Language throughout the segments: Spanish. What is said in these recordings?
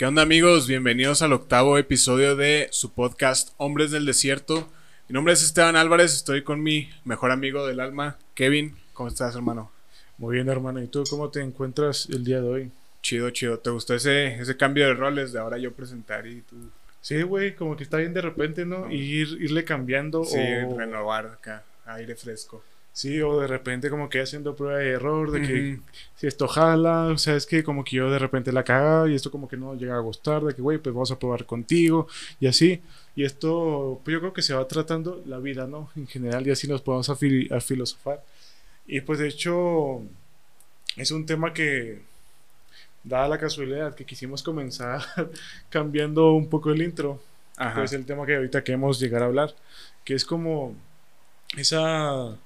¿Qué onda amigos? Bienvenidos al octavo episodio de su podcast Hombres del Desierto. Mi nombre es Esteban Álvarez, estoy con mi mejor amigo del alma, Kevin. ¿Cómo estás, hermano? Muy bien, hermano. ¿Y tú cómo te encuentras el día de hoy? Chido, chido. ¿Te gustó ese, ese cambio de roles de ahora yo presentar y tú? Sí, güey, como que está bien de repente, ¿no? Ir, irle cambiando Sí, o... renovar acá, aire fresco. Sí, o de repente como que haciendo prueba de error, de que si esto jala, o sea, es que como que yo de repente la cagaba y esto como que no llega a gustar, de que, güey, pues vamos a probar contigo y así. Y esto, pues yo creo que se va tratando la vida, ¿no? En general, y así nos podemos a, fil- a filosofar. Y pues de hecho, es un tema que, dada la casualidad que quisimos comenzar cambiando un poco el intro, Ajá. pues el tema que ahorita queremos llegar a hablar, que es como esa,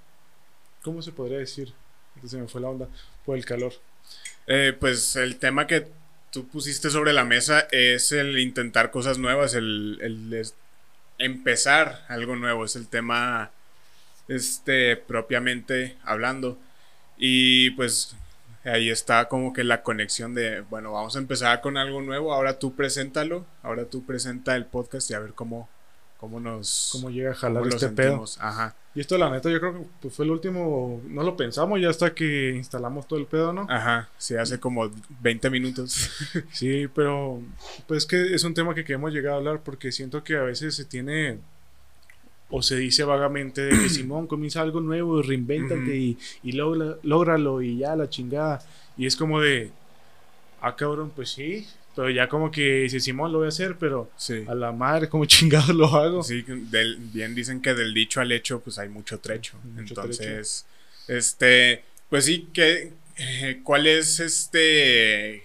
¿cómo se podría decir? Se me fue la onda, por el calor. Eh, pues el tema que tú pusiste sobre la mesa es el intentar cosas nuevas, el, el empezar algo nuevo, es el tema este propiamente hablando. Y pues ahí está como que la conexión de, bueno, vamos a empezar con algo nuevo, ahora tú preséntalo, ahora tú presenta el podcast y a ver cómo, cómo nos... Cómo llega a jalar este pedo. Ajá, Y esto la neta yo creo que pues, fue el último, no lo pensamos ya hasta que instalamos todo el pedo, ¿no? ajá, sí, hace como 20 minutos. Sí, pero pues que es un tema que queremos llegar a hablar porque siento que a veces se tiene o se dice vagamente de que Simón comienza algo nuevo, reinvéntate Ujú. y, y logra- lógralo y ya la chingada. Y es como de, ah cabrón, pues sí, pero ya como que dice Simón lo voy a hacer, pero Sí. a la madre, como chingado lo hago. Sí, del- bien dicen que del dicho al hecho, pues hay mucho trecho. Mucho Entonces, este, pues sí, que, eh, ¿cuál es este,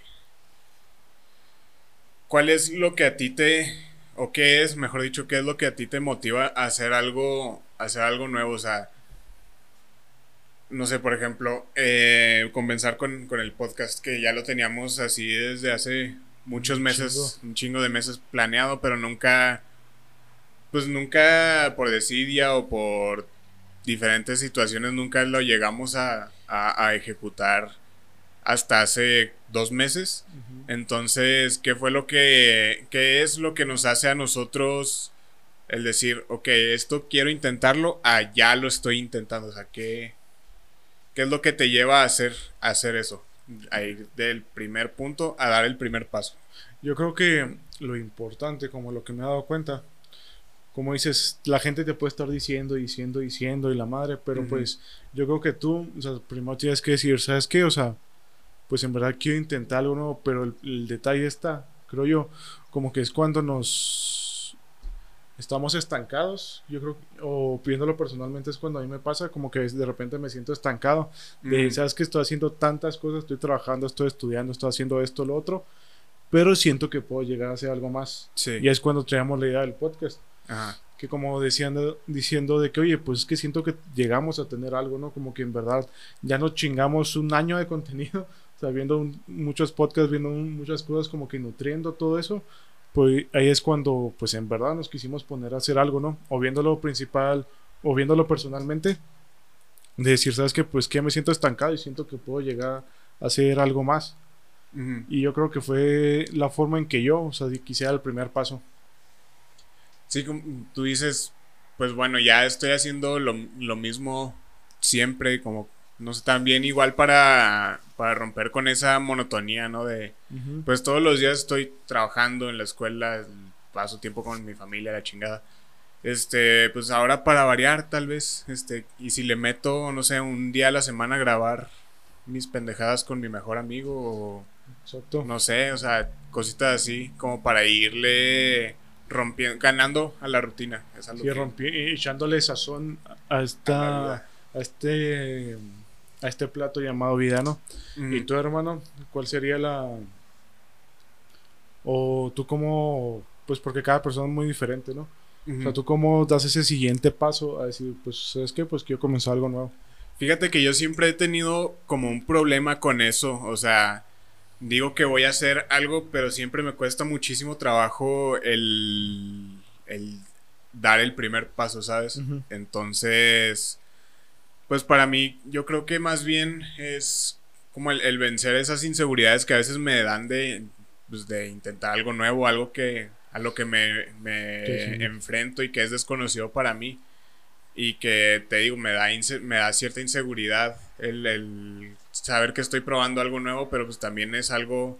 cuál es lo que a ti te, o qué es, mejor dicho, qué es lo que a ti te motiva a hacer algo, a hacer algo nuevo? O sea, no sé, por ejemplo, eh, comenzar con, con el podcast que ya lo teníamos así desde hace muchos meses, un chingo de meses planeado, pero nunca, pues nunca por desidia o por diferentes situaciones, nunca lo llegamos a, a- a ejecutar hasta hace dos meses. Entonces, ¿qué fue lo que, qué es lo que nos hace a nosotros el decir, ok, esto quiero intentarlo, ah, ya lo estoy intentando? O sea, ¿qué, qué es lo que te lleva a hacer, a hacer eso? A ir del primer punto a dar el primer paso. Yo creo que lo importante, como lo que me he dado cuenta, como dices, la gente te puede estar diciendo, diciendo, diciendo y la madre, pero pues yo creo que tú, o sea, primero tienes que decir, ¿sabes qué? O sea, pues en verdad quiero intentar algo nuevo, pero el, el detalle está, creo yo, como que es cuando nos estamos estancados, yo creo, o viéndolo personalmente es cuando a mí me pasa, como que de repente me siento estancado, de, Ujú. sabes que estoy haciendo tantas cosas, estoy trabajando, estoy estudiando, estoy haciendo esto, lo otro, pero siento que puedo llegar a hacer algo más. Sí. Y es cuando traemos la idea del podcast, Ajá. que como decían, diciendo de que, oye, pues es que siento que llegamos a tener algo, ¿no? Como que en verdad ya nos chingamos un año de contenido, o sea, viendo un- muchos podcasts, viendo un- muchas cosas, como que nutriendo todo eso, pues ahí es cuando, pues en verdad nos quisimos poner a hacer algo, ¿no? O viéndolo principal, o viéndolo personalmente, de decir, ¿sabes qué? Pues que me siento estancado y siento que puedo llegar a hacer algo más. Y yo creo que fue la forma en que yo, o sea, di- quisiera el primer paso. Sí, como tú dices, pues bueno, ya estoy haciendo lo, lo mismo siempre, como, no sé, también igual para, para romper con esa monotonía, ¿no? De, pues todos los días estoy trabajando en la escuela, paso tiempo con mi familia, la chingada. Este, pues ahora para variar, tal vez, este, y si le meto, no sé, un día a la semana a grabar mis pendejadas con mi mejor amigo, o Exacto. no sé, o sea, cositas así, como para irle rompiendo, ganando a la rutina. Es algo Sí, que- rompí, echándole sazón a esta a este a este plato llamado vida, ¿no? Ujú. Y tú, hermano, ¿cuál sería la o tú cómo pues porque cada persona es muy diferente, ¿no? O sea, tú cómo das ese siguiente paso a decir, pues sabes qué, pues quiero comenzar algo nuevo. Fíjate que yo siempre he tenido como un problema con eso, o sea, digo que voy a hacer algo, pero siempre me cuesta muchísimo trabajo el, el dar el primer paso, ¿sabes? Entonces, pues para mí, yo creo que más bien es como el, el vencer esas inseguridades que a veces me dan de, pues, de intentar algo nuevo, algo que a lo que me, me enfrento y que es desconocido para mí. Y que te digo, me da, me da cierta inseguridad el, el, saber que estoy probando algo nuevo, pero pues también es algo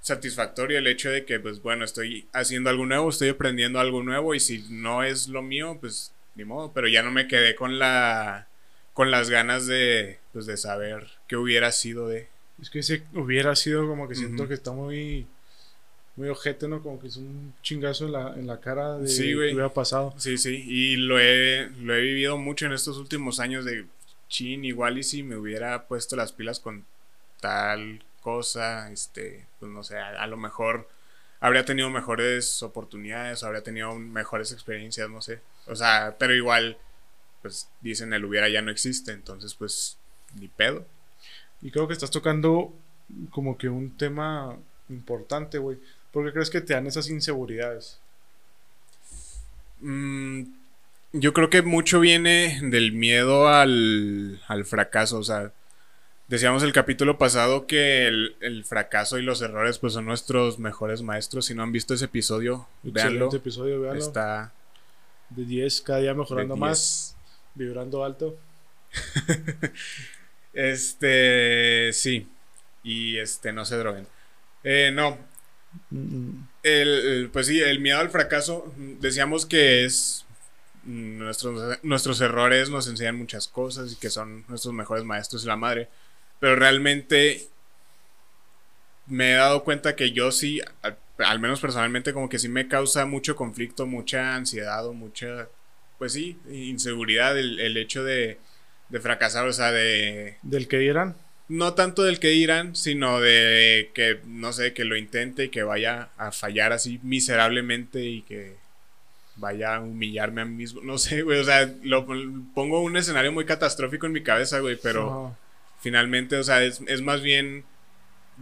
satisfactorio el hecho de que pues bueno, estoy haciendo algo nuevo, estoy aprendiendo algo nuevo y si no es lo mío, pues ni modo, pero ya no me quedé con la con las ganas de pues de saber qué hubiera sido de es que ese hubiera sido como que siento que está muy muy ojete, ¿no? Como que es un chingazo en la, en la cara de sí, que hubiera pasado. Sí, sí, y lo he, lo he vivido mucho en estos últimos años de chin, igual y si me hubiera puesto las pilas con tal cosa, este, pues no sé, a, lo mejor habría tenido mejores oportunidades, habría tenido mejores experiencias, no sé. O sea, pero igual, pues dicen el hubiera ya no existe, entonces pues ni pedo. Y creo que estás tocando como que un tema importante, güey. ¿Por qué crees que te dan esas inseguridades? Mm, yo creo que mucho viene del miedo al, fracaso. O sea, decíamos el capítulo pasado que el, fracaso y los errores pues son nuestros mejores maestros. Si no han visto ese episodio, véanlo. episodio, véanlo. Está de 10, cada día mejorando más, vibrando alto. este, sí. Y este, no se droguen. Eh, no. El, pues sí, el miedo al fracaso, decíamos que es nuestros, nuestros errores nos enseñan muchas cosas y que son nuestros mejores maestros y la madre. Pero realmente me he dado cuenta que yo sí, al, menos personalmente, como que sí me causa mucho conflicto, mucha ansiedad o mucha, pues sí, inseguridad el, el hecho de, de fracasar, o sea, de... ¿Del que dirán? no tanto del que dirán, sino de que, no sé, que lo intente y que vaya a fallar así miserablemente y que vaya a humillarme a mí mismo. No sé, güey, o sea, lo, pongo un escenario muy catastrófico en mi cabeza, güey, pero finalmente, o sea, es, más bien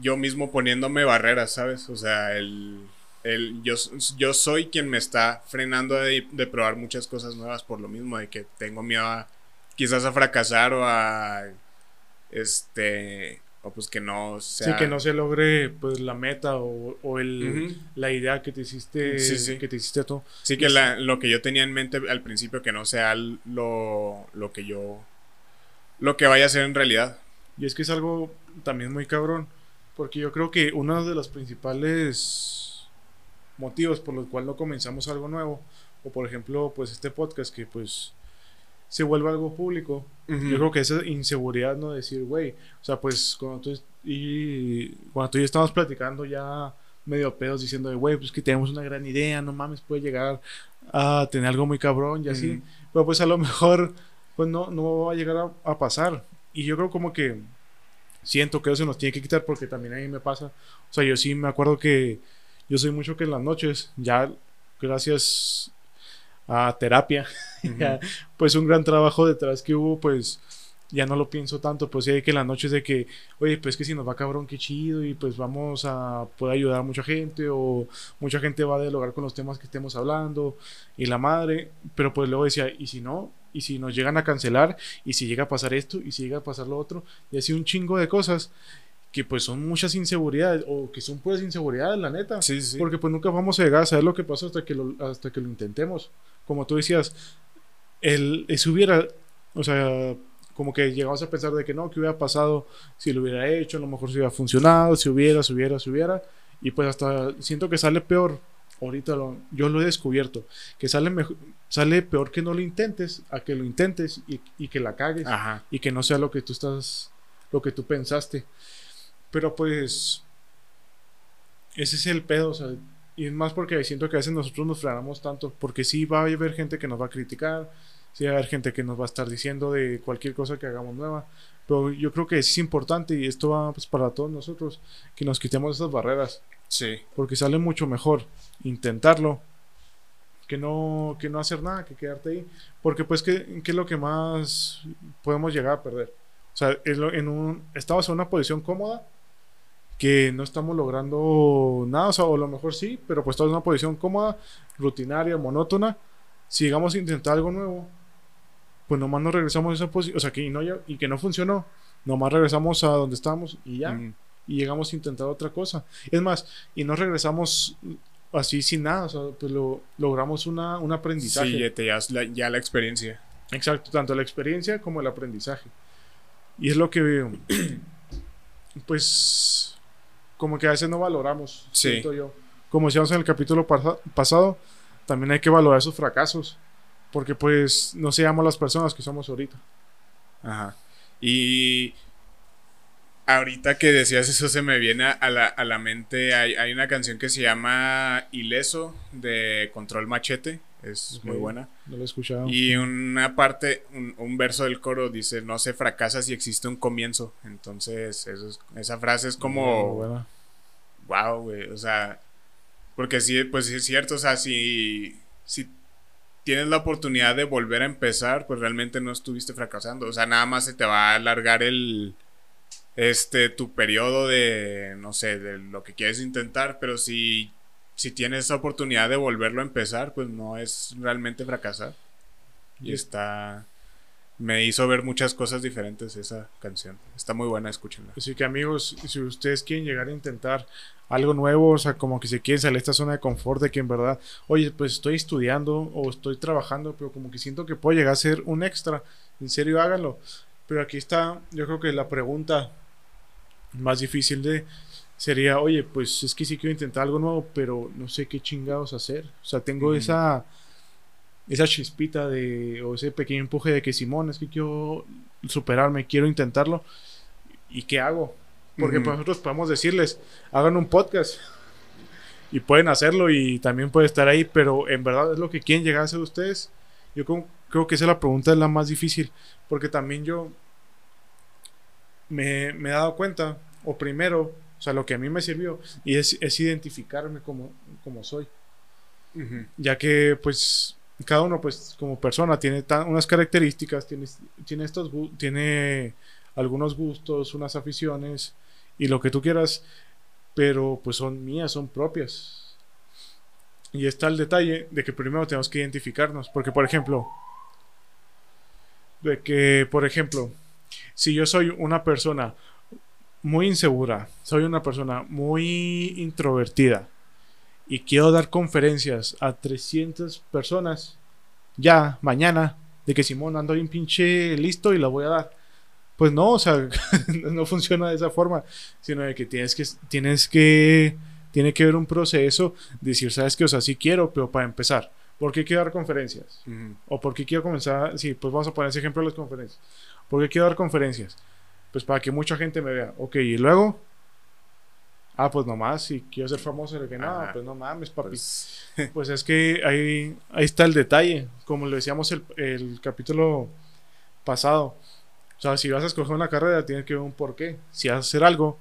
yo mismo poniéndome barreras, ¿sabes? O sea, el, el, yo, yo soy quien me está frenando de, de probar muchas cosas nuevas por lo mismo, de que tengo miedo a quizás a fracasar o a este o pues que no sea... Sí, que no se logre pues la meta o, el, la idea que te hiciste que te hiciste tú. Sí, que la, lo que yo tenía en mente al principio que no sea lo, lo que yo lo que vaya a ser en realidad. Y es que es algo también muy cabrón, porque yo creo que uno de los principales motivos por los cuales no comenzamos algo nuevo, o por ejemplo, pues este podcast que pues se vuelve algo público. Yo creo que esa inseguridad, ¿no? Decir, güey, o sea, pues cuando tú y cuando tú y yo estamos platicando ya medio pedos diciendo, güey, pues que tenemos una gran idea, no mames, puede llegar a tener algo muy cabrón y así. Pero pues a lo mejor, pues no, no va a llegar a, pasar. Y yo creo como que siento que eso se nos tiene que quitar porque también a mí me pasa. O sea, yo sí me acuerdo que yo soy mucho que en las noches, ya gracias a terapia, pues un gran trabajo detrás que hubo, pues ya no lo pienso tanto, pues sí hay que las noches de que, oye, pues que si nos va cabrón, qué chido, y pues vamos a poder ayudar a mucha gente, o mucha gente va a dialogar con los temas que estemos hablando, y la madre, pero pues luego decía, y si no, y si nos llegan a cancelar, y si llega a pasar esto, y si llega a pasar lo otro, y así un chingo de cosas que pues son muchas inseguridades o que son puras inseguridades, la neta. Sí, sí. Porque pues nunca vamos a llegar a saber lo que pasó hasta que lo, hasta que lo intentemos. Como tú decías, el, si hubiera, o sea, como que llegamos a pensar de que no, que hubiera pasado si lo hubiera hecho, a lo mejor si hubiera funcionado, si hubiera, si hubiera, si hubiera. Y pues hasta siento que sale peor. Ahorita yo lo he descubierto. Que sale, mejor, sale peor que no lo intentes, a que lo intentes y, y que la cagues. Y que no sea lo que tú estás, lo que tú pensaste. Pero pues, ese es el pedo, o sea, y es más porque siento que a veces nosotros nos frenamos tanto, porque sí va a haber gente que nos va a criticar, sí va a haber gente que nos va a estar diciendo de cualquier cosa que hagamos nueva, pero yo creo que es importante y esto va pues, para todos nosotros, que nos quitemos esas barreras. Sí. Porque sale mucho mejor intentarlo que no, que no hacer nada, que quedarte ahí. Porque pues, ¿qué, qué es lo que más podemos llegar a perder? O sea, en un, estamos en una posición cómoda que no estamos logrando nada, o sea, o a lo mejor sí, pero pues estamos en una posición cómoda, rutinaria, monótona. Si llegamos a intentar algo nuevo, pues nomás nos regresamos a esa posición, o sea, que no, y que no funcionó, nomás regresamos a donde estábamos y ya. y llegamos a intentar otra cosa. Es más, y no regresamos así sin nada, o sea, pues lo, logramos una, un aprendizaje. Sí, ya te llevas la, ya la experiencia. Exacto, tanto la experiencia como el aprendizaje. Y es lo que, pues, como que a veces no valoramos, Sí. siento yo. Como decíamos en el capítulo pasa- pasado, también hay que valorar esos fracasos, porque pues no seamos las personas que somos ahorita. Ajá. Y ahorita que decías eso se me viene a la, a la mente, hay, hay una canción que se llama Ileso de Control Machete, es muy buena. No lo he escuchado. Y una parte, un, un verso del coro dice, no se fracasa si existe un comienzo. Entonces, eso es- esa frase es como, wow, güey, o sea, porque sí, pues sí es cierto, o sea, si, si tienes la oportunidad de volver a empezar, pues realmente no estuviste fracasando, o sea, nada más se te va a alargar el, este, tu periodo de, no sé, de lo que quieres intentar, pero si, si tienes esa oportunidad de volverlo a empezar, pues no es realmente fracasar. Y Y- está, me hizo ver muchas cosas diferentes esa canción, está muy buena, escúchenla. Así que amigos, si ustedes quieren llegar a intentar algo nuevo, o sea, como que se quieren salir de esta zona de confort de que en verdad, oye, pues estoy estudiando o estoy trabajando, pero como que siento que puedo llegar a ser un extra, en serio háganlo. Pero aquí está, yo creo que la pregunta más difícil de sería, oye, pues es que sí quiero intentar algo nuevo, pero no sé qué chingados hacer. O sea, tengo esa esa chispita de o ese pequeño empuje de que Simón, es que quiero superarme, quiero intentarlo. ¿Y qué hago? Porque pues, nosotros podemos decirles, hagan un podcast. Y pueden hacerlo y también puede estar ahí, pero en verdad es lo que quieren llegar a ser ustedes. Yo creo, creo que esa es la pregunta es la más difícil, porque también yo me, me he dado cuenta, o primero, o sea, lo que a mí me sirvió, y es, es identificarme como, como soy ya que pues cada uno pues como persona tiene tan- unas características, tiene, tiene estos tiene algunos gustos, unas aficiones y lo que tú quieras, pero pues son mías, son propias. Y está el detalle de que primero tenemos que identificarnos, porque por ejemplo, de que por ejemplo, si yo soy una persona muy insegura, soy una persona muy introvertida, y quiero dar conferencias a 300 personas ya mañana de que Simón ando bien pinche listo y la voy a dar. Pues no, o sea, no funciona de esa forma, sino de que tienes que tienes que tiene que haber un proceso de decir, sabes que, o sea, sí quiero, pero para empezar, ¿por qué quiero dar conferencias? ¿O por qué quiero comenzar? Sí, pues vamos a poner ese ejemplo de las conferencias. ¿Por qué quiero dar conferencias? Pues para que mucha gente me vea. Ok, y luego. Ah, pues nomás, si quiero ser famoso, de que no, Ajá. pues no mames, papi. Pues, Pues es que ahí, ahí está el detalle, como lo decíamos el, el capítulo pasado. O sea, si vas a escoger una carrera, tiene que ver un porqué. Si vas a hacer algo,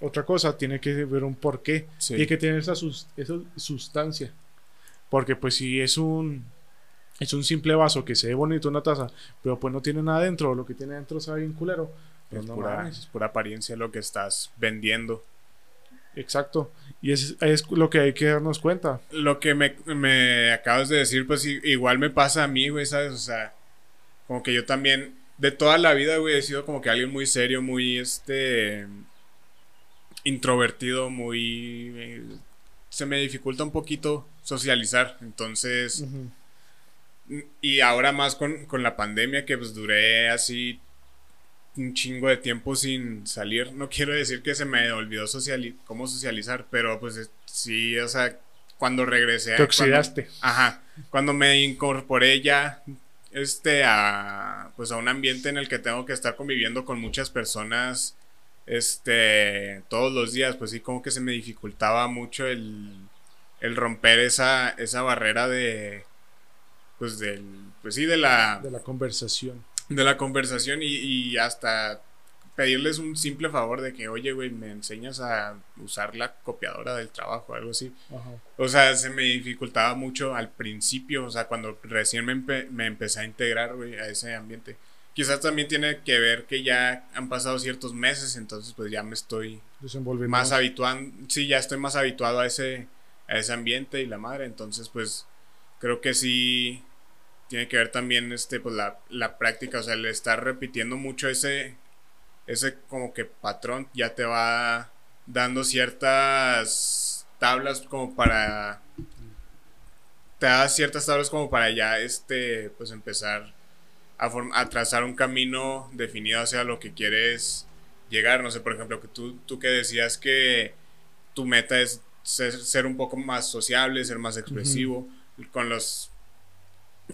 otra cosa, tiene que ver un porqué. sí. Tiene que tener esa, sus- esa sustancia. Porque pues si es un es un simple vaso que se ve bonito una taza, pero pues no tiene nada dentro, lo que tiene dentro sabe bien culero. Pues es, no pura, es pura apariencia lo que estás vendiendo. Exacto. Y es, es lo que hay que darnos cuenta. Lo que me, me acabas de decir, pues igual me pasa a mí, güey, ¿sabes? O sea, como que yo también, de toda la vida, güey, he sido como que alguien muy serio, muy, este, introvertido, muy... eh, se me dificulta un poquito socializar, entonces... Y ahora más con, con la pandemia que pues duré así un chingo de tiempo sin salir. No quiero decir que se me olvidó sociali cómo socializar, pero pues es- sí, o sea, cuando regresé... Te cuando- oxidaste. Ajá. Cuando me incorporé ya este a pues a un ambiente en el que tengo que estar conviviendo con muchas personas este todos los días, pues sí como que se me dificultaba mucho el, el romper esa esa barrera de pues del pues sí de la De la conversación. de la conversación y, y hasta pedirles un simple favor de que, oye, güey, me enseñas a usar la copiadora del trabajo, algo así. Ajá. O sea, se me dificultaba mucho al principio, o sea, cuando recién me, empe- me empecé a integrar, güey, a ese ambiente. Quizás también tiene que ver que ya han pasado ciertos meses, entonces pues ya me estoy más habituando, sí, ya estoy más habituado a ese, a ese ambiente y la madre, entonces pues creo que sí tiene que ver también este, pues la, la práctica, o sea, el estar repitiendo mucho ese, ese como que patrón ya te va dando ciertas tablas como para te da ciertas tablas como para ya este pues empezar a, a trazar un camino definido hacia lo que quieres llegar. No sé por ejemplo que tú tú que decías que tu meta es ser, un poco más sociable ser más expresivo con los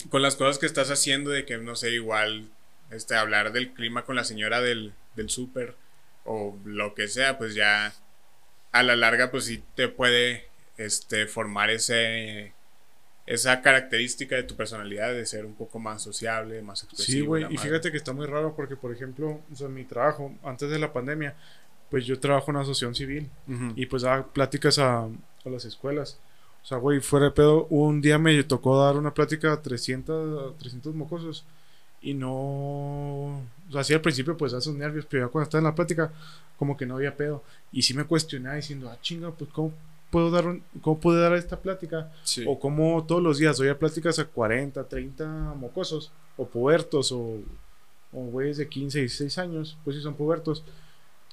con las cosas que estás haciendo de que no sé igual este hablar del clima con la señora del del súper o lo que sea, pues ya a la larga pues sí te puede este, formar ese, esa característica de tu personalidad de ser un poco más sociable, más expresivo. Sí, güey, y fíjate que está muy raro porque, por ejemplo, o mi trabajo, antes de la pandemia, pues yo trabajo en una asociación civil y pues daba pláticas a, a, las escuelas. O sea, güey, fuera de pedo, un día me tocó dar una plática a 300, 300 mocosos y no. O sea, así al principio, pues, esos nervios, pero ya cuando estaba en la plática, como que no había pedo. Y sí me cuestionaba diciendo, ah, chinga, pues, ¿cómo puedo dar, cómo puedo dar esta plática? O cómo todos los días doy a pláticas a 40, 30 mocosos, o pubertos, o, o güeyes de 15, 16 años, pues sí son pubertos.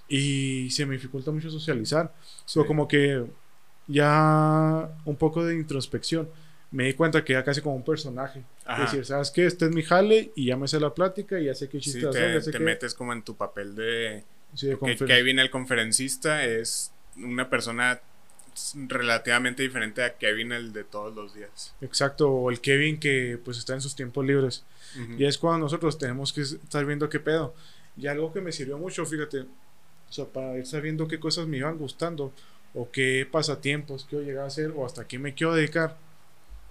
Y se me dificulta mucho socializar. Sí. como que ya un poco de introspección me di cuenta que era casi como un personaje. Es decir, ¿sabes qué? Este es mi jale y ya me sé la plática y ya sé qué chistes sí, te, te metes como en tu papel de... Sí, de que, Kevin el conferencista es una persona relativamente diferente a Kevin el de todos los días. Exacto, o el Kevin que pues está en sus tiempos libres. Y es cuando nosotros tenemos que estar viendo qué pedo. Y algo que me sirvió mucho, fíjate, o sea, para ir sabiendo qué cosas me iban gustando, o qué pasatiempos quiero llegar a hacer, o hasta qué me quiero dedicar.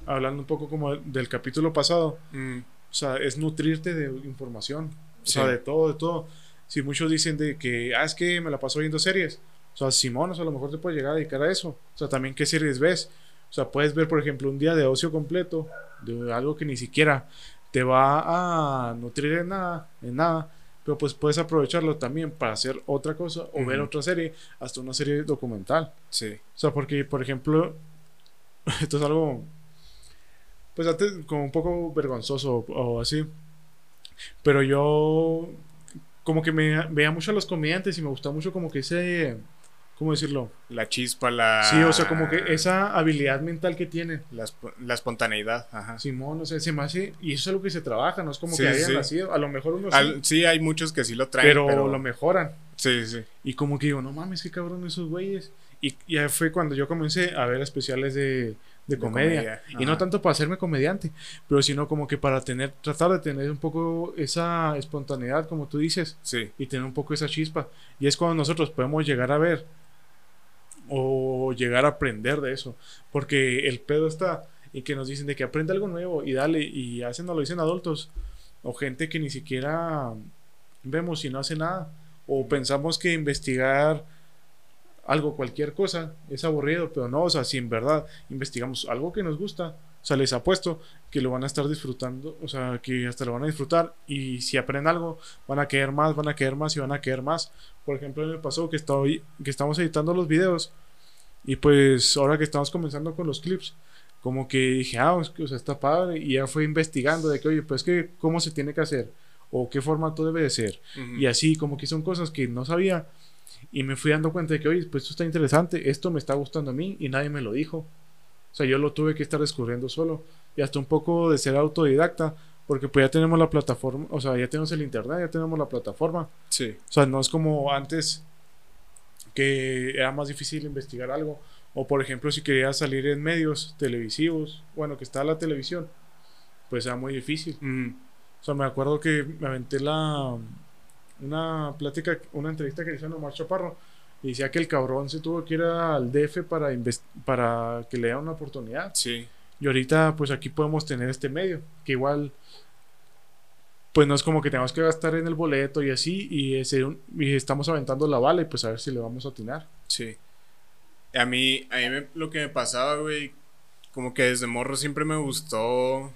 Hablando un poco como del capítulo pasado, mm. o sea, es nutrirte de información, o sea, de todo, de todo. Si muchos dicen de que, ah, es que me la paso viendo series, o sea, Simón, o sea, a lo mejor te puede llegar a dedicar a eso, o sea, también qué series ves, o sea, puedes ver, por ejemplo, un día de ocio completo, de algo que ni siquiera te va a nutrir en nada, en nada, pero pues puedes aprovecharlo también para hacer otra cosa o ver otra serie, hasta una serie documental. Sí. O sea, porque, por ejemplo, esto es algo pues antes como un poco vergonzoso o así. Pero yo como que me veía mucho a los comediantes y me gustaba mucho como que ese ¿cómo decirlo? La chispa, la Sí, o sea, como que esa habilidad mental que tienen. La, espontaneidad, ajá. Simón, o sea, se me hace y eso es algo que se trabaja, no es como que hayan nacido, a lo mejor unos sí. hay muchos que sí lo traen, pero, pero, lo mejoran. Sí, sí. Y como que digo, no mames, qué cabrón esos güeyes. Y ya fue cuando yo comencé a ver especiales de de, comedia. Y no tanto para hacerme comediante, pero sino como que para tener, tratar de tener un poco esa espontaneidad, como tú dices, sí. y tener un poco esa chispa. Y es cuando nosotros podemos llegar a ver o llegar a aprender de eso, porque el pedo está y que nos dicen de que aprende algo nuevo y dale, y hacen, lo dicen adultos, o gente que ni siquiera vemos y no hace nada, o pensamos que investigar algo, cualquier cosa, es aburrido, pero no, o sea, si en verdad investigamos algo que nos gusta, o sea, les apuesto que lo van a estar disfrutando, o sea, que hasta lo van a disfrutar y si aprenden algo, van a querer más, van a querer más y van a querer más. Por ejemplo, el pasado que, estoy, que estamos editando los videos y pues ahora que estamos comenzando con los clips, como que dije, ah, o sea, está padre y ya fue investigando de que, oye, pues que, ¿cómo se tiene que hacer? O qué formato debe de ser. Y así, como que son cosas que no sabía y me fui dando cuenta de que, oye, pues esto está interesante, esto me está gustando a mí y nadie me lo dijo. O sea, yo lo tuve que estar descubriendo solo. Y hasta un poco de ser autodidacta, porque pues ya tenemos la plataforma, o sea, ya tenemos el internet, ya tenemos la plataforma. Sí. O sea, no es como antes que era más difícil investigar algo. O por ejemplo, si quería salir en medios televisivos, bueno, que está la televisión, pues era muy difícil. O sea, me acuerdo que me aventé la una plática, una entrevista que hizo Omar Chaparro y decía que el cabrón se tuvo que ir al DF para, para que le dieran una oportunidad. Sí. Y ahorita, pues aquí podemos tener este medio, que igual, pues no es como que tenemos que gastar en el boleto y así, y, ese, y estamos aventando la bala y pues a ver si le vamos a atinar. Sí. A mí, a mí lo que me pasaba, güey, como que desde morro siempre me gustó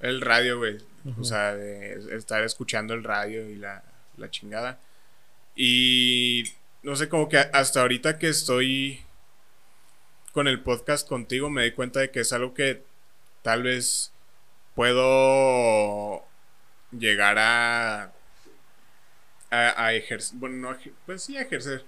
el radio, güey. O sea, de estar escuchando el radio y la, la chingada. Y no sé, como que hasta ahorita que estoy con el podcast contigo me di cuenta de que es algo que tal vez puedo llegar a a, ejercer, bueno, no, pues sí, a ejercer.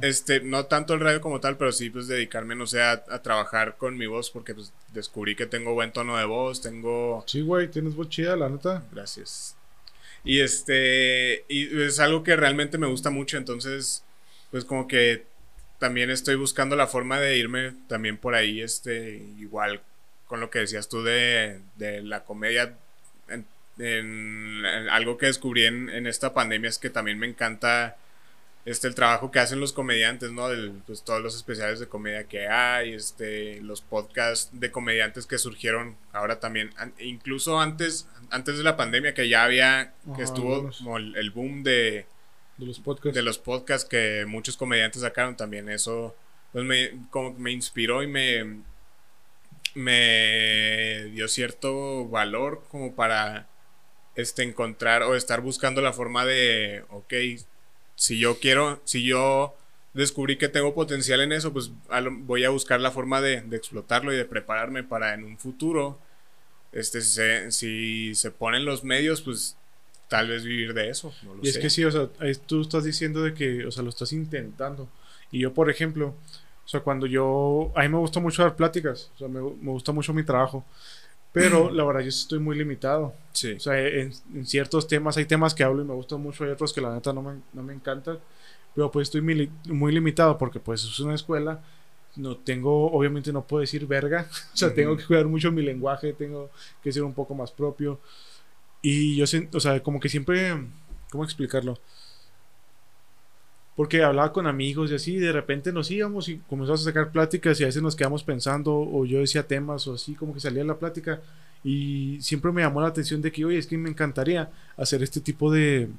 Este, no tanto el radio como tal, pero sí, pues dedicarme, no sé, a, trabajar con mi voz, porque pues descubrí que tengo buen tono de voz, tengo... Sí, güey, tienes voz chida, la neta. Gracias. Y este, y es algo que realmente me gusta mucho, entonces, pues como que también estoy buscando la forma de irme también por ahí, este, igual con lo que decías tú de, de la comedia, en, algo que descubrí en, en, esta pandemia es que también me encanta este, el trabajo que hacen los comediantes, ¿no? pues todos los especiales de comedia que hay, este, los podcasts de comediantes que surgieron ahora también, incluso antes, antes de la pandemia que ya había, que estuvo como el, boom de, de los podcasts. De que muchos comediantes sacaron también, eso pues me, como me inspiró y me, me dio cierto valor como para este, encontrar o estar buscando la forma de, ok, si yo quiero, si yo descubrí que tengo potencial en eso, pues voy a buscar la forma de, explotarlo y de prepararme para en un futuro, este, si se ponen los medios, pues tal vez vivir de eso. y es que sí, o sea, tú estás diciendo de que, o sea, lo estás intentando. Y yo, por ejemplo, o sea, cuando yo, a mí me gusta mucho dar pláticas, o sea, me, me gusta mucho mi trabajo. Pero la verdad yo estoy muy limitado. Sí. O sea, en, ciertos temas, hay temas que hablo y me gustan mucho, hay otros que la neta no me, no me encantan. Pero pues estoy muy, muy, limitado porque pues es una escuela. No tengo, obviamente no puedo decir verga. o sea, tengo que cuidar mucho mi lenguaje, tengo que ser un poco más propio. Y yo, o sea, como que siempre, ¿cómo explicarlo? porque hablaba con amigos y así, de repente nos íbamos y comenzamos a sacar pláticas y a veces nos quedamos pensando o yo decía temas o así como que salía la plática y siempre me llamó la atención de que, oye, es que me encantaría hacer este tipo de,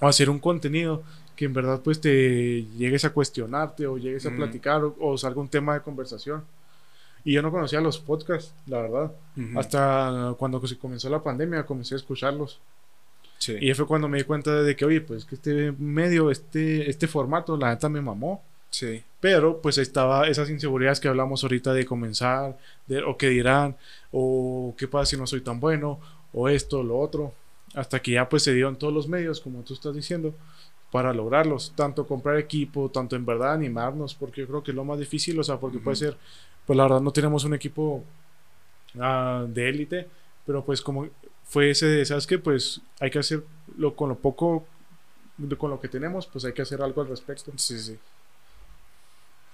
o hacer un contenido que en verdad pues te llegues a cuestionarte o llegues a platicar o, salga un tema de conversación. Y yo no conocía los podcasts, la verdad. Hasta cuando se comenzó la pandemia comencé a escucharlos. Y fue cuando me di cuenta de que, oye, pues que este medio, este, este formato, la neta me mamó. Sí. Pero pues estaba esas inseguridades que hablamos ahorita de comenzar, de, o qué dirán, o qué pasa si no soy tan bueno, o esto, lo otro. Hasta que ya pues se dieron todos los medios, como tú estás diciendo, para lograrlos. Tanto comprar equipo, tanto en verdad animarnos, porque yo creo que es lo más difícil, o sea, porque puede ser, pues la verdad no tenemos un equipo uh, de élite, pero pues como fue ese de, ¿sabes qué? Pues hay que hacerlo con lo poco, con lo que tenemos, pues hay que hacer algo al respecto. Sí, sí.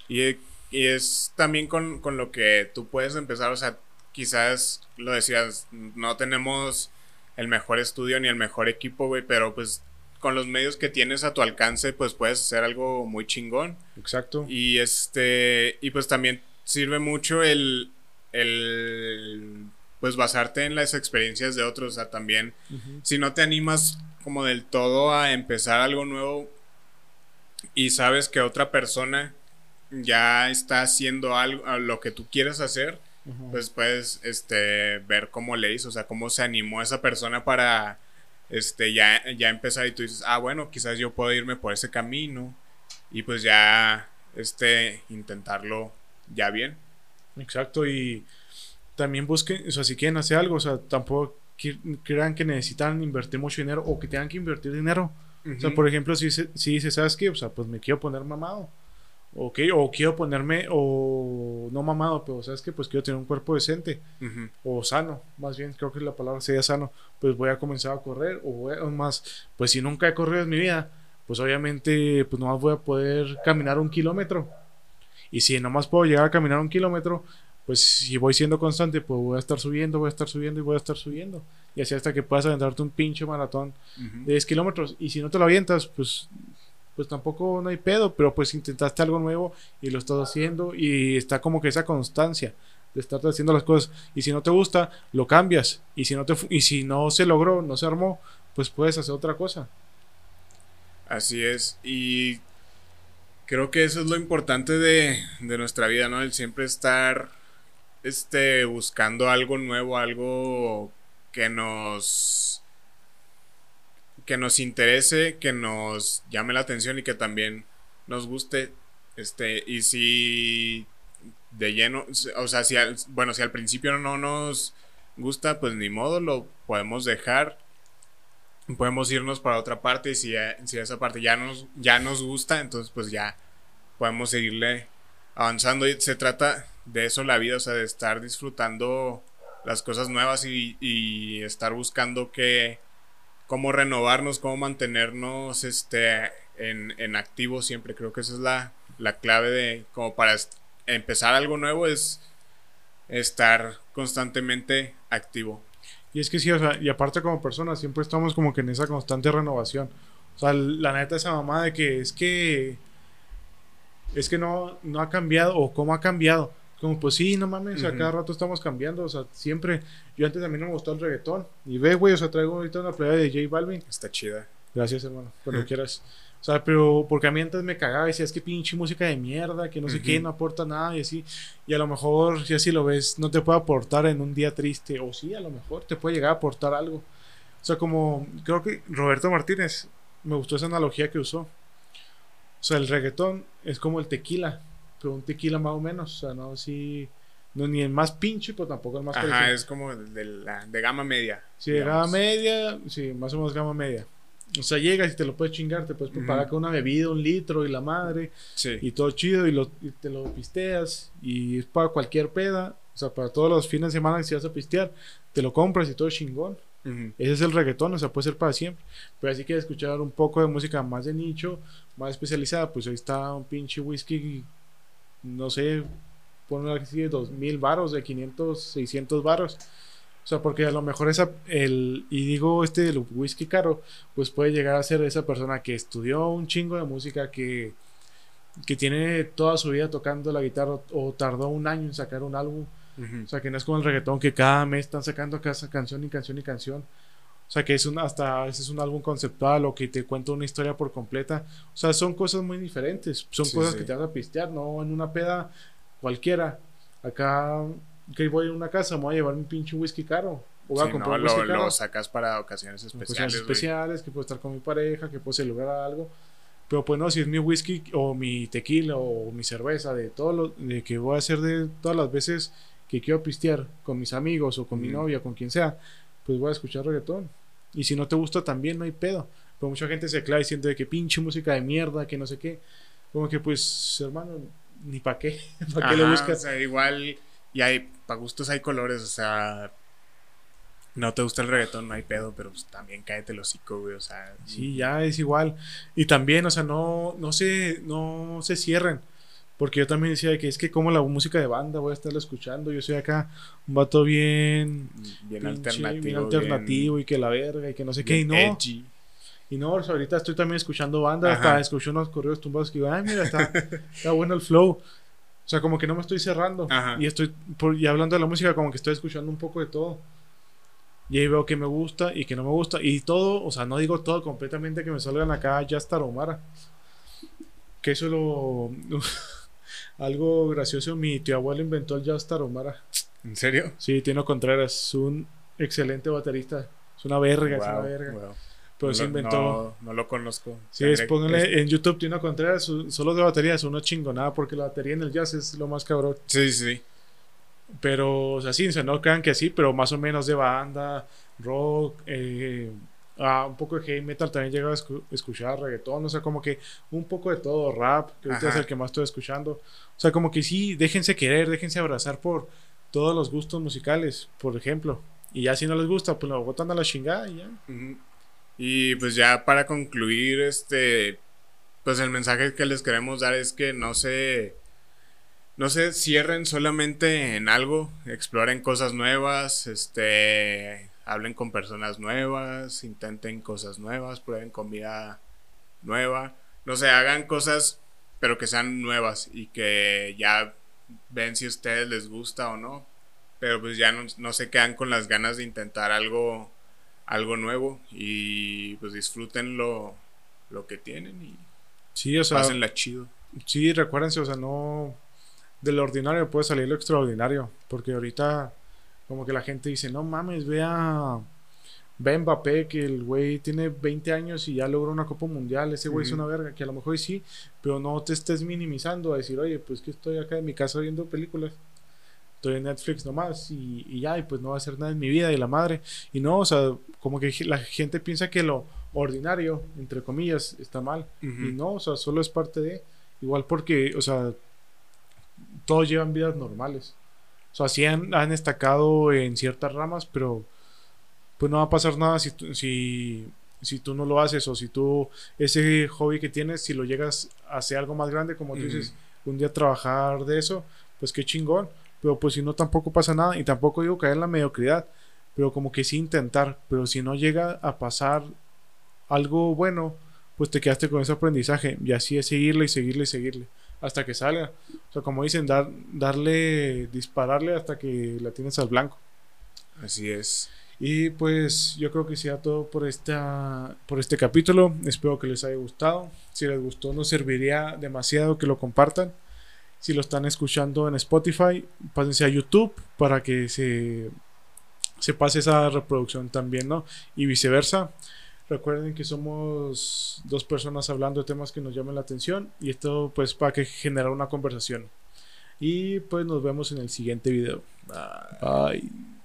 Y, es también con, lo que tú puedes empezar, o sea, quizás lo decías, no tenemos el mejor estudio ni el mejor equipo, güey, pero pues con los medios que tienes a tu alcance, pues puedes hacer algo muy chingón. Exacto. Y este, y pues también sirve mucho el, el pues basarte en las experiencias de otros, o sea, también si no te animas como del todo a empezar algo nuevo y sabes que otra persona ya está haciendo algo, lo que tú quieres hacer, pues puedes este, ver cómo le hizo, o sea, cómo se animó esa persona para este, ya, ya empezar y tú dices, ah, bueno, quizás yo puedo irme por ese camino y pues ya este, intentarlo ya bien. Exacto, y también busquen, o sea, si quieren hacer algo, o sea, tampoco crean que necesitan invertir mucho dinero o que tengan que invertir dinero. O sea, por ejemplo, si, si dices, ¿sabes qué? O sea, pues me quiero poner mamado. Ok, o quiero ponerme, o no mamado, pero ¿sabes qué? Pues quiero tener un cuerpo decente. O sano, más bien, creo que la palabra sería sano. Pues voy a comenzar a correr, o, voy más, pues si nunca he corrido en mi vida, pues obviamente, pues nomás voy a poder caminar un kilómetro. Y si nomás puedo llegar a caminar un kilómetro, pues si voy siendo constante, pues voy a estar subiendo, voy a estar subiendo y voy a estar subiendo. Y así hasta que puedas aventarte un pinche maratón de 10 kilómetros. Y si no te lo avientas, pues, pues tampoco no hay pedo, pero pues intentaste algo nuevo y lo estás haciendo y está como que esa constancia de estar haciendo las cosas. Y si no te gusta, lo cambias. Y si no, te, y si no se logró, no se armó, pues puedes hacer otra cosa. Así es. Y creo que eso es lo importante de, de nuestra vida, ¿no? El siempre estar este, buscando algo nuevo, algo que nos que nos interese, que nos llame la atención y que también nos guste. Este, y si de lleno, o sea, si al, bueno, si al principio no nos gusta, pues ni modo, lo podemos dejar. podemos irnos para otra parte y si, si esa parte ya nos, ya nos gusta, entonces pues ya podemos seguirle avanzando. Y se trata de eso la vida, o sea, de estar disfrutando las cosas nuevas y, y estar buscando que cómo renovarnos, cómo mantenernos este, en, en activo siempre. Creo que esa es la, la clave de como para empezar algo nuevo es estar constantemente activo. Y es que sí, o sea, y aparte como personas siempre estamos como que en esa constante renovación. O sea, la neta esa mamá de que es que es que no, no ha cambiado o cómo ha cambiado. Como pues sí, no mames, a cada rato estamos cambiando, o sea, siempre. Yo antes a mí no me gustó el reggaetón. Y ve, güey, o sea, traigo ahorita una playa de J Balvin. Está chida. Gracias, hermano, cuando quieras. O sea, pero porque a mí antes me cagaba y decía, es que pinche música de mierda, que no sé qué, no aporta nada y así. Y a lo mejor, si así lo ves, no te puede aportar en un día triste. O sí, a lo mejor te puede llegar a aportar algo. O sea, como creo que Roberto Martínez, me gustó esa analogía que usó. O sea, el reggaetón es como el tequila pero un tequila más o menos, o sea, no así, no ni el más pinche, pero tampoco el más Ajá, es como de, la, de gama media. Sí, de gama media, sí, más o menos gama media. O sea, llegas y te lo puedes chingar, te puedes preparar con una bebida, un litro y la madre, sí. y todo chido, y, lo, y te lo pisteas, y es para cualquier peda, o sea, para todos los fines de semana que si vas a pistear, te lo compras y todo chingón. Ese es el reggaetón, o sea, puede ser para siempre. Pero así que escuchar un poco de música más de nicho, más especializada, pues ahí está un pinche whisky no sé, poner así de 2000 varos, de 500, 600 varos. O sea, porque a lo mejor esa, el, y digo este el whisky caro, pues puede llegar a ser esa persona que estudió un chingo de música, que, que tiene toda su vida tocando la guitarra o tardó un año en sacar un álbum. O sea, que no es como el reggaetón que cada mes están sacando cada canción y canción y canción. O sea, que es un, hasta es un álbum conceptual o que te cuenta una historia por completa. O sea, son cosas muy diferentes. Son cosas que te vas a pistear, no en una peda cualquiera. Acá, que voy a una casa, me voy a llevar un pinche whisky caro. O voy a comprar no, whisky lo, lo, sacas para ocasiones especiales. Ocasiones especiales, que puedo estar con mi pareja, que puedo celebrar algo. Pero pues no, si es mi whisky o mi tequila o mi cerveza, de todo lo de que voy a hacer de todas las veces que quiero pistear con mis amigos o con mi novia, con quien sea pues voy a escuchar reggaetón. Y si no te gusta también, no hay pedo. Pero mucha gente se aclara diciendo de que pinche música de mierda, que no sé qué. Como que pues, hermano, ni para qué. ¿Para qué le buscas? O sea, igual, y hay, para gustos hay colores, o sea, no te gusta el reggaetón, no hay pedo, pero pues también cáete el hocico, güey, o sea. Sí, ya es igual. Y también, o sea, no, no se, no se cierren. Porque yo también decía que es que como la música de banda voy a estarla escuchando. Yo soy acá un vato bien... Bien alternativo. Bien alternativo y que la verga y que no sé qué. Y no. Y no, ahorita estoy también escuchando banda. Hasta escucho unos correos tumbados que digo, ay, mira, está, está bueno el flow. O sea, como que no me estoy cerrando. Y estoy, por, y hablando de la música, como que estoy escuchando un poco de todo. Y ahí veo que me gusta y que no me gusta. Y todo, o sea, no digo todo completamente que me salgan acá ya hasta Romara. Que eso lo... Algo gracioso, mi tío abuelo inventó el jazz taromara. ¿En serio? Sí, Tino Contreras, es un excelente baterista. Es una verga, es una verga. Pero se inventó. No, lo conozco. Sí, es, pónganle en YouTube Tino Contreras, solo de batería es una chingonada, porque la batería en el jazz es lo más cabrón. Sí, sí. Pero, o sea, sí, no crean que así, pero más o menos de banda, rock, eh, Ah, un poco de heavy metal, también llegaba a escuchar reggaetón, o sea, como que un poco de todo, rap, que ahorita es el que más estoy escuchando. O sea, como que sí, déjense querer, déjense abrazar por todos los gustos musicales, por ejemplo. Y ya si no les gusta, pues lo botan a la chingada y ya. Y pues ya para concluir, este, pues el mensaje que les queremos dar es que no se, no se cierren solamente en algo, exploren cosas nuevas, este, hablen con personas nuevas, intenten cosas nuevas, prueben comida nueva, no sé, hagan cosas pero que sean nuevas y que ya ven si a ustedes les gusta o no, pero pues ya no, se quedan con las ganas de intentar algo algo nuevo y pues disfruten lo, lo que tienen y sí, o sea, pásenla chido. Sí, recuérdense, o sea, no del ordinario puede salir lo extraordinario, porque ahorita como que la gente dice, no mames, vea, ve Mbappé, que el güey tiene 20 años y ya logró una Copa Mundial, ese güey es una verga, que a lo mejor sí, pero no te estés minimizando a decir, oye, pues que estoy acá en mi casa viendo películas. estoy en Netflix nomás y, y ya, y pues no va a hacer nada en mi vida y la madre. Y no, o sea, como que la gente piensa que lo ordinario, entre comillas, está mal. Y no, o sea, solo es parte de. Igual porque, o sea, todos llevan vidas normales. O sea, sí han, han destacado en ciertas ramas, pero pues no va a pasar nada si, si, si tú no lo haces o si tú ese hobby que tienes, si lo llegas a hacer algo más grande, como tú dices, un día trabajar de eso, pues qué chingón. Pero pues si no, tampoco pasa nada. Y tampoco digo caer en la mediocridad, pero como que sí intentar, pero si no llega a pasar algo bueno, pues te quedaste con ese aprendizaje. Y así es seguirle y seguirle y seguirle hasta que salga. O sea, como dicen, dar, darle, dispararle hasta que la tienes al blanco. Así es. Y pues yo creo que sea todo por, esta, por este capítulo. Espero que les haya gustado. Si les gustó, nos serviría demasiado que lo compartan. Si lo están escuchando en Spotify, pásense a YouTube para que se, se pase esa reproducción también, ¿no? Y viceversa. Recuerden que somos dos personas hablando de temas que nos llamen la atención y esto pues para que generar una conversación. Y pues nos vemos en el siguiente video. Bye.